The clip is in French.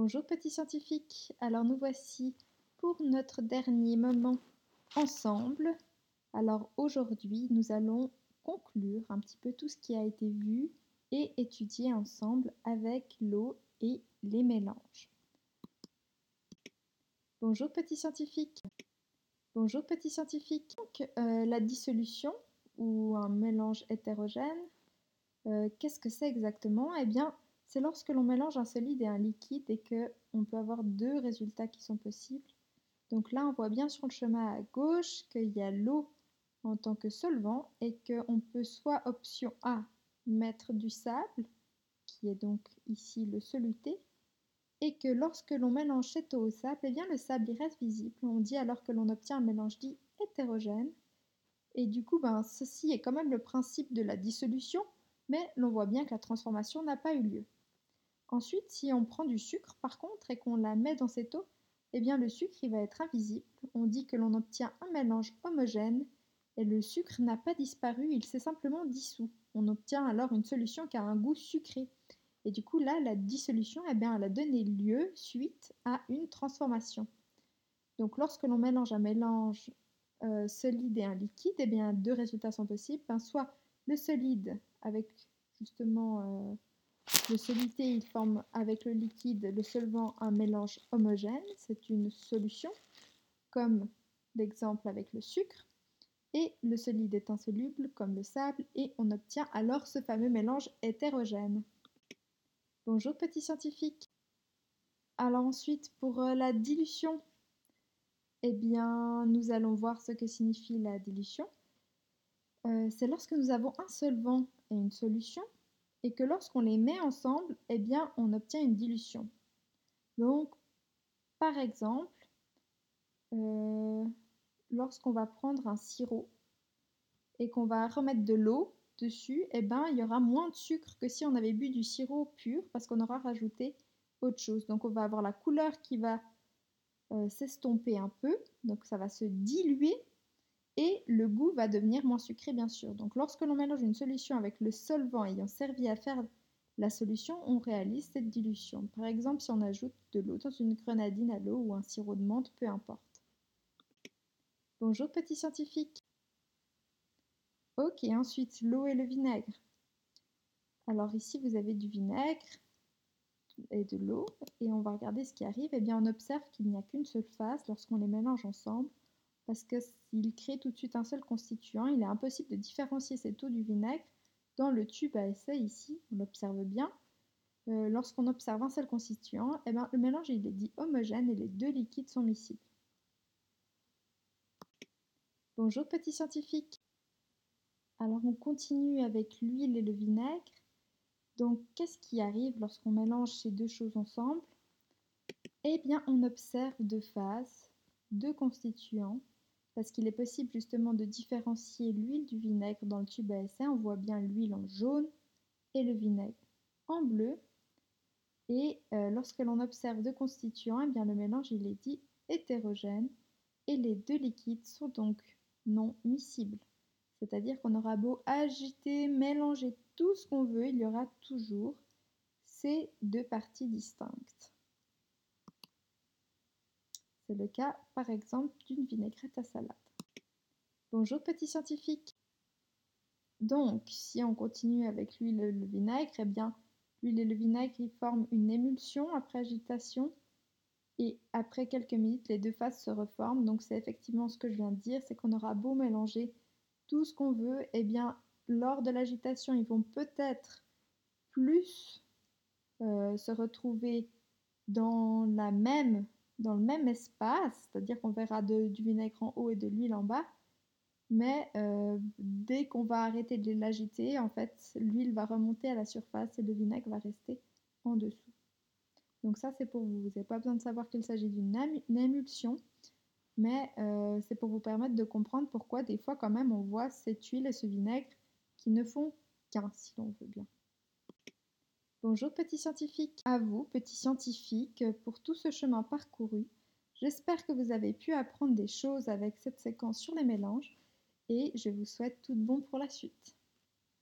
Bonjour petits scientifiques, alors nous voici pour notre dernier moment ensemble. Alors aujourd'hui nous allons conclure un petit peu tout ce qui a été vu et étudié ensemble avec l'eau et les mélanges. Bonjour petits scientifiques. Bonjour petits scientifiques. Donc, euh, la dissolution ou un mélange hétérogène, euh, qu'est-ce que c'est exactement? Eh bien, c'est lorsque l'on mélange un solide et un liquide et qu'on peut avoir deux résultats qui sont possibles. Donc là, on voit bien sur le chemin à gauche qu'il y a l'eau en tant que solvant et qu'on peut soit option A, mettre du sable, qui est donc ici le soluté, et que lorsque l'on mélange cette eau au sable, eh bien le sable reste visible. On dit alors que l'on obtient un mélange dit hétérogène. Et du coup, ben, ceci est quand même le principe de la dissolution, mais l'on voit bien que la transformation n'a pas eu lieu. Ensuite, si on prend du sucre par contre et qu'on la met dans cette eau, eh bien le sucre va être invisible. On dit que l'on obtient un mélange homogène et le sucre n'a pas disparu, il s'est simplement dissous. On obtient alors une solution qui a un goût sucré. Et du coup là, la dissolution, eh bien, elle a donné lieu suite à une transformation. Donc lorsque l'on mélange un mélange euh, solide et un liquide, eh bien deux résultats sont possibles. Soit le solide avec justement euh, le soluté, il forme avec le liquide, le solvant, un mélange homogène. C'est une solution, comme l'exemple avec le sucre. Et le solide est insoluble, comme le sable, et on obtient alors ce fameux mélange hétérogène. Bonjour petits scientifiques. Alors ensuite, pour euh, la dilution, eh bien, nous allons voir ce que signifie la dilution. Euh, c'est lorsque nous avons un solvant et une solution et que lorsqu'on les met ensemble, eh bien, on obtient une dilution. Donc, par exemple, euh, lorsqu'on va prendre un sirop et qu'on va remettre de l'eau dessus, eh ben, il y aura moins de sucre que si on avait bu du sirop pur parce qu'on aura rajouté autre chose. Donc, on va avoir la couleur qui va euh, s'estomper un peu, donc ça va se diluer et le goût va devenir moins sucré bien sûr. Donc lorsque l'on mélange une solution avec le solvant ayant servi à faire la solution, on réalise cette dilution. Par exemple, si on ajoute de l'eau dans une grenadine à l'eau ou un sirop de menthe, peu importe. Bonjour petits scientifiques. Ok, ensuite l'eau et le vinaigre. Alors ici vous avez du vinaigre et de l'eau et on va regarder ce qui arrive. Eh bien on observe qu'il n'y a qu'une seule phase lorsqu'on les mélange ensemble parce que s'il crée tout de suite un seul constituant, il est impossible de différencier cette eau du vinaigre. Dans le tube à essai ici, on l'observe bien, euh, lorsqu'on observe un seul constituant, eh ben, le mélange il est dit homogène et les deux liquides sont miscibles. Bonjour petits scientifiques. Alors on continue avec l'huile et le vinaigre. Donc qu'est-ce qui arrive lorsqu'on mélange ces deux choses ensemble? Eh bien on observe deux phases, deux constituants parce qu'il est possible justement de différencier l'huile du vinaigre dans le tube à essai. On voit bien l'huile en jaune et le vinaigre en bleu. Et euh, lorsque l'on observe deux constituants, eh bien le mélange il est dit hétérogène et les deux liquides sont donc non miscibles. C'est-à-dire qu'on aura beau agiter, mélanger tout ce qu'on veut, il y aura toujours ces deux parties distinctes. C'est le cas, par exemple, d'une vinaigrette à salade. Bonjour petits scientifiques. Donc, si on continue avec l'huile et le vinaigre, eh bien, l'huile et le vinaigre ils forment une émulsion après agitation et après quelques minutes, les deux phases se reforment. Donc, c'est effectivement ce que je viens de dire, c'est qu'on aura beau mélanger tout ce qu'on veut, eh bien, lors de l'agitation, ils vont peut-être plus euh, se retrouver dans la même dans le même espace, c'est-à-dire qu'on verra du vinaigre en haut et de l'huile en bas, mais euh, dès qu'on va arrêter de l'agiter, en fait, l'huile va remonter à la surface et le vinaigre va rester en dessous. Donc ça, c'est pour vous. Vous n'avez pas besoin de savoir qu'il s'agit d'une émulsion, mais euh, c'est pour vous permettre de comprendre pourquoi des fois quand même on voit cette huile et ce vinaigre qui ne font qu'un, si l'on veut bien. Bonjour petits scientifiques, à vous petits scientifiques pour tout ce chemin parcouru. J'espère que vous avez pu apprendre des choses avec cette séquence sur les mélanges et je vous souhaite tout bon pour la suite.